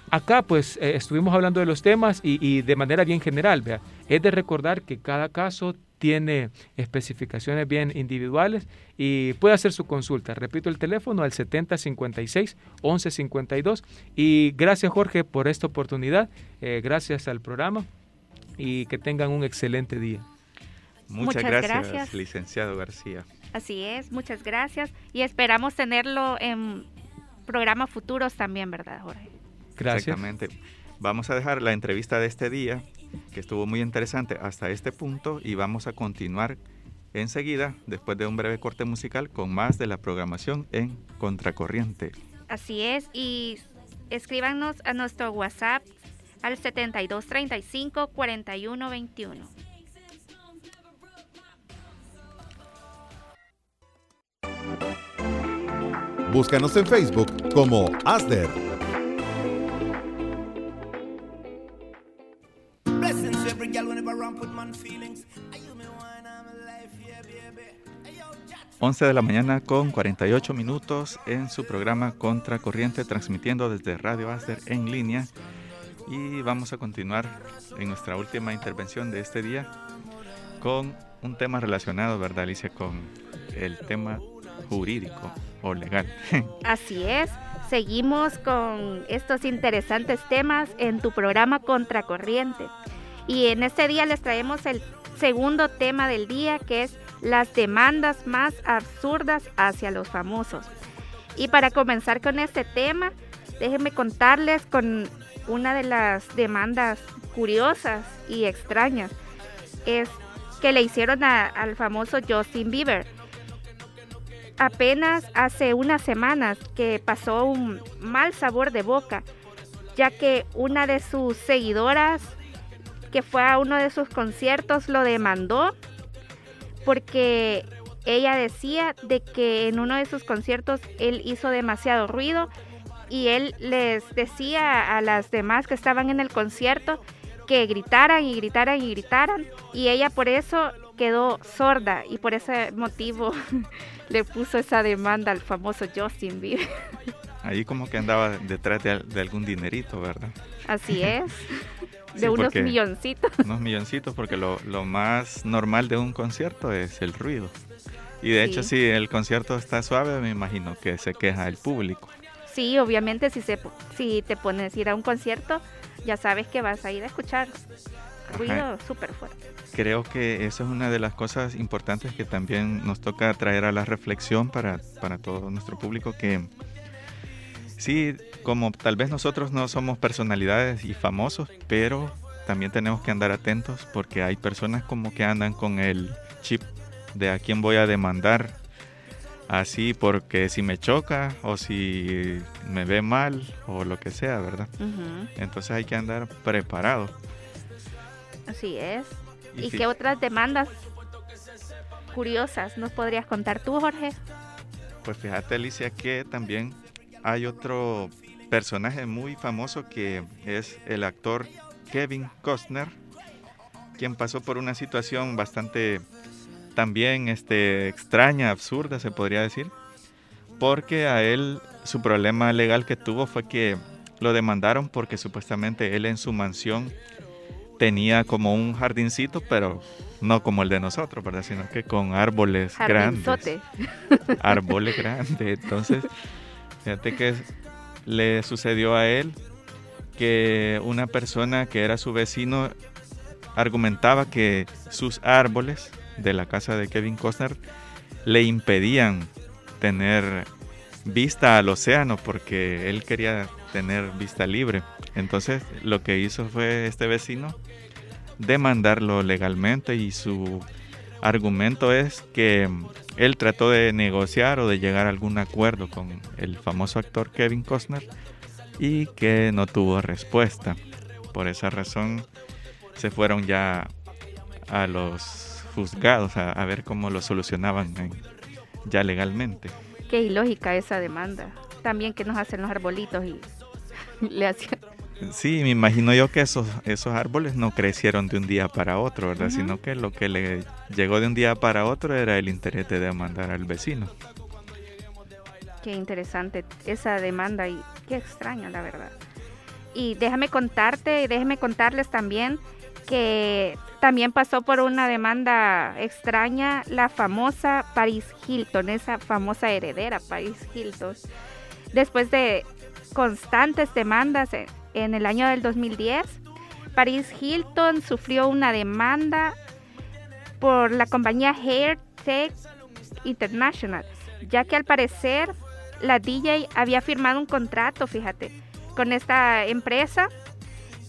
S5: acá pues eh, estuvimos hablando de los temas y, de manera bien general, vea, es de recordar que cada caso tiene especificaciones bien individuales y puede hacer su consulta. Repito el teléfono al 7056 1152 y gracias Jorge por esta oportunidad, eh, gracias al programa y que tengan un excelente día.
S2: Muchas, gracias, licenciado García.
S3: Así es, muchas gracias y esperamos tenerlo en programas futuros también, ¿verdad, Jorge?
S2: Gracias. Exactamente. Vamos a dejar la entrevista de este día, que estuvo muy interesante hasta este punto, y vamos a continuar enseguida, después de un breve corte musical, con más de la programación en Contracorriente.
S3: Así es, y escríbanos a nuestro WhatsApp al 7235 4121.
S1: Búscanos en Facebook como ASDER.
S2: Once de la mañana con 48 minutos en su programa Contracorriente, transmitiendo desde Radio Asder en línea. Y vamos a continuar en nuestra última intervención de este día con un tema relacionado, ¿verdad, Alicia? Con el tema jurídico o legal.
S3: Así es. Seguimos con estos interesantes temas en tu programa Contracorriente. Y en este día les traemos el segundo tema del día que es las demandas más absurdas hacia los famosos. Y para comenzar con este tema, déjenme contarles con una de las demandas curiosas y extrañas. Es que le hicieron al famoso Justin Bieber apenas hace unas semanas que pasó un mal sabor de boca, ya que una de sus seguidoras que fue a uno de sus conciertos lo demandó porque ella decía de que en uno de sus conciertos él hizo demasiado ruido y él les decía a las demás que estaban en el concierto que gritaran y gritaran y gritaran y ella por eso quedó sorda y por ese motivo le puso esa demanda al famoso Justin Bieber.
S2: Ahí como que andaba detrás de, algún dinerito, ¿verdad?
S3: Así es. De unos milloncitos.
S2: Unos milloncitos, porque lo, más normal de un concierto es el ruido. Y de hecho, si el concierto está suave, me imagino que se queja el público.
S3: Sí, obviamente, si, se, si te pones a ir a un concierto, ya sabes que vas a ir a escuchar ruido súper fuerte.
S2: Creo que eso es una de las cosas importantes que también nos toca traer a la reflexión para, para todo nuestro público, que sí, como tal vez nosotros no somos personalidades y famosos, pero también tenemos que andar atentos porque hay personas como que andan con el chip de a quién voy a demandar así porque si me choca o si me ve mal o lo que sea, ¿verdad? Entonces hay que andar preparado.
S3: Así es. ¿Y, qué otras demandas curiosas nos podrías contar tú, Jorge?
S2: Pues fíjate, Alicia, que también hay otro personaje muy famoso que es el actor Kevin Costner, quien pasó por una situación bastante también este, extraña, absurda, se podría decir, porque a él su problema legal que tuvo fue que lo demandaron porque supuestamente él en su mansión tenía como un jardincito, pero no como el de nosotros, ¿verdad? Sino que con árboles grandes. Árboles grandes. Entonces, fíjate que le sucedió a él que una persona que era su vecino argumentaba que sus árboles de la casa de Kevin Costner le impedían tener vista al océano porque él quería tener vista libre. Entonces lo que hizo fue este vecino demandarlo legalmente y su argumento es que él trató de negociar o de llegar a algún acuerdo con el famoso actor Kevin Costner y que no tuvo respuesta. Por esa razón se fueron ya a los juzgados a, ver cómo lo solucionaban ya legalmente.
S3: Qué ilógica esa demanda. También que nos hacen los arbolitos y le hacían
S2: Sí, me imagino yo que esos, esos árboles no crecieron de un día para otro, ¿verdad? Sino que lo que le llegó de un día para otro era el interés de demandar al vecino.
S3: Qué interesante esa demanda y qué extraña, la verdad. Y déjame contarte, y déjame contarles también que también pasó por una demanda extraña la famosa Paris Hilton, esa famosa heredera Paris Hilton. Después de constantes demandas en el año del 2010, Paris Hilton sufrió una demanda por la compañía Hair Tech International, ya que al parecer la DJ había firmado un contrato, fíjate, con esta empresa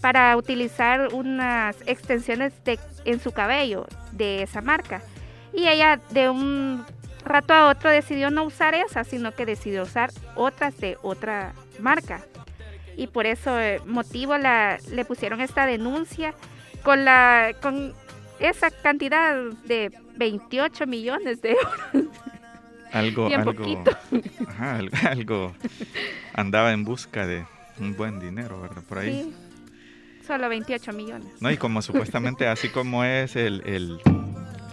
S3: para utilizar unas extensiones en su cabello de esa marca. Y ella de un rato a otro decidió no usar esa, sino que decidió usar otras de otra marca. Y por eso eh, motivo la, le pusieron esta denuncia con la con esa cantidad de 28 millones de euros.
S2: Algo, algo, ajá, algo andaba en busca de un buen dinero, ¿verdad? Por ahí. Sí,
S3: solo 28 millones.
S2: No, y como supuestamente así como es el, el,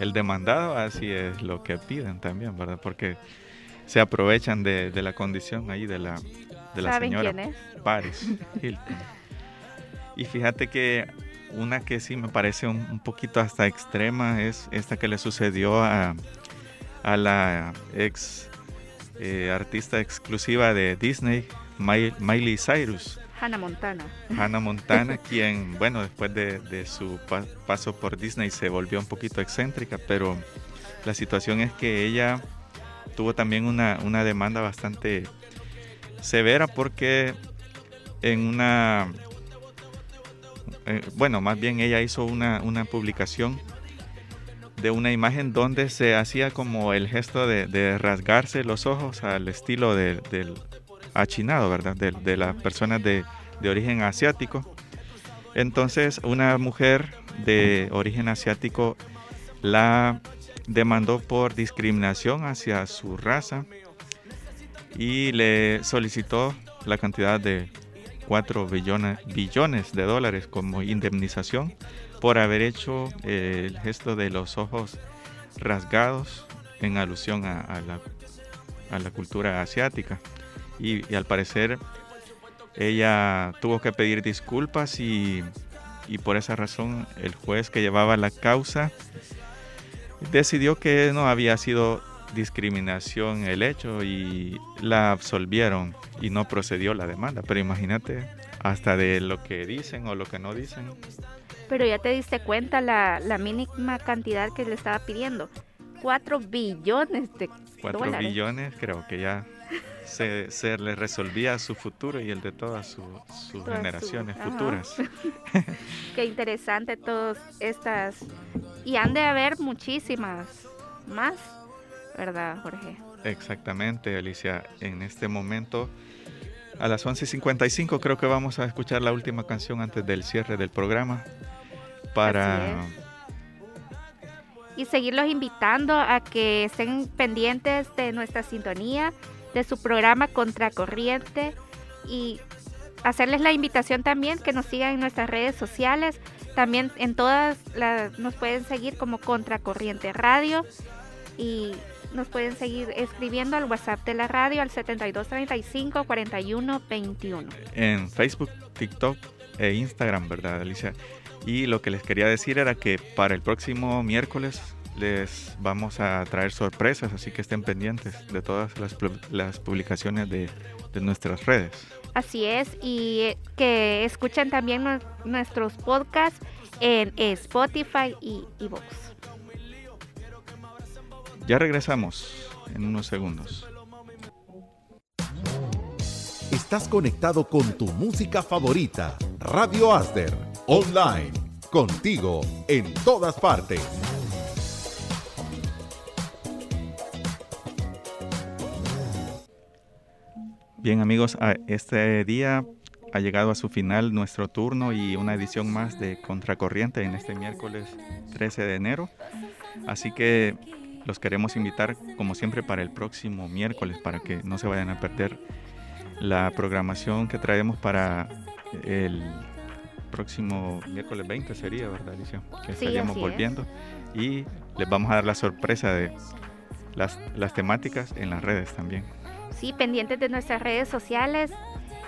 S2: el, demandado, así es lo que piden también, ¿verdad? Porque se aprovechan de, de la condición ahí de la, de la señora Paris Hilton. Y fíjate que una que sí me parece un, poquito hasta extrema es esta que le sucedió a, a la ex eh, artista exclusiva de Disney, Miley Cyrus.
S3: Hannah Montana.
S2: Hannah Montana, quien, bueno, después de, su paso por Disney se volvió un poquito excéntrica, pero la situación es que ella tuvo también una, una demanda bastante severa porque en una eh, bueno, más bien ella hizo una, publicación de una imagen donde se hacía como el gesto de, rasgarse los ojos al estilo del achinado, ¿verdad? De, las personas de, origen asiático. Entonces, una mujer de origen asiático la demandó por discriminación hacia su raza y le solicitó la cantidad de 4 billones, de dólares como indemnización por haber hecho eh, el gesto de los ojos rasgados en alusión a, la, cultura asiática. Y, al parecer ella tuvo que pedir disculpas y, y por esa razón el juez que llevaba la causa decidió que no había sido discriminación el hecho y la absolvieron y no procedió la demanda. Pero imagínate hasta de lo que dicen o lo que no dicen.
S3: Pero ya te diste cuenta la, mínima cantidad que le estaba pidiendo. 4 billones de 4
S2: billones, creo que ya se, se, le resolvía su futuro y el de todas sus generaciones futuras.
S3: Qué interesante todas estas. Y han de haber muchísimas más ¿verdad, Jorge?
S2: Exactamente, Alicia. En este momento, a las 11.55, creo que vamos a escuchar la última canción antes del cierre del programa. Para.
S3: Y seguirlos invitando a que estén pendientes de nuestra sintonía, de su programa Contracorriente y hacerles la invitación también que nos sigan en nuestras redes sociales. También en todas las, nos pueden seguir como Contracorriente Radio y nos pueden seguir escribiendo al WhatsApp de la radio al 7235 4121.
S2: En Facebook, TikTok e Instagram, ¿verdad, Alicia? Y lo que les quería decir era que para el próximo miércoles les vamos a traer sorpresas, así que estén pendientes de todas las, publicaciones de, de, nuestras redes.
S3: Así es, y que escuchen también nuestros podcasts en Spotify y Evox.
S2: Ya regresamos en unos segundos.
S1: Estás conectado con tu música favorita, Radio Asder, online, contigo en todas partes.
S2: Bien amigos, este día ha llegado a su final nuestro turno y una edición más de Contracorriente en este miércoles 13 de enero. Así que los queremos invitar, como siempre, para el próximo miércoles, para que no se vayan a perder la programación que traemos para el próximo miércoles 20 sería, ¿verdad, Alicia? Que estaríamos volviendo. Y les vamos a dar la sorpresa de las, las temáticas en las redes también.
S3: Sí, pendientes de nuestras redes sociales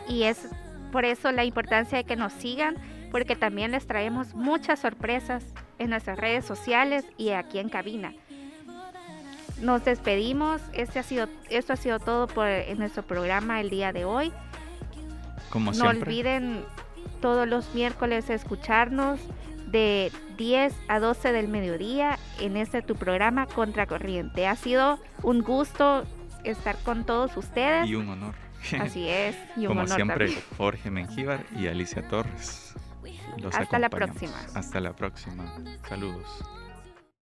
S3: y es por eso la importancia de que nos sigan porque también les traemos muchas sorpresas en nuestras redes sociales y aquí en cabina. Nos despedimos. Este ha sido, esto ha sido todo por en nuestro programa el día de hoy.
S2: Como
S3: no olviden todos los miércoles escucharnos de 10 a 12 del mediodía en este tu programa Contracorriente. Ha sido un gusto estar con todos ustedes.
S2: Y un honor.
S3: Así es.
S2: Y un Como siempre, Jorge Mengíbar y Alicia Torres.
S3: Hasta la próxima.
S2: Hasta la próxima. Saludos.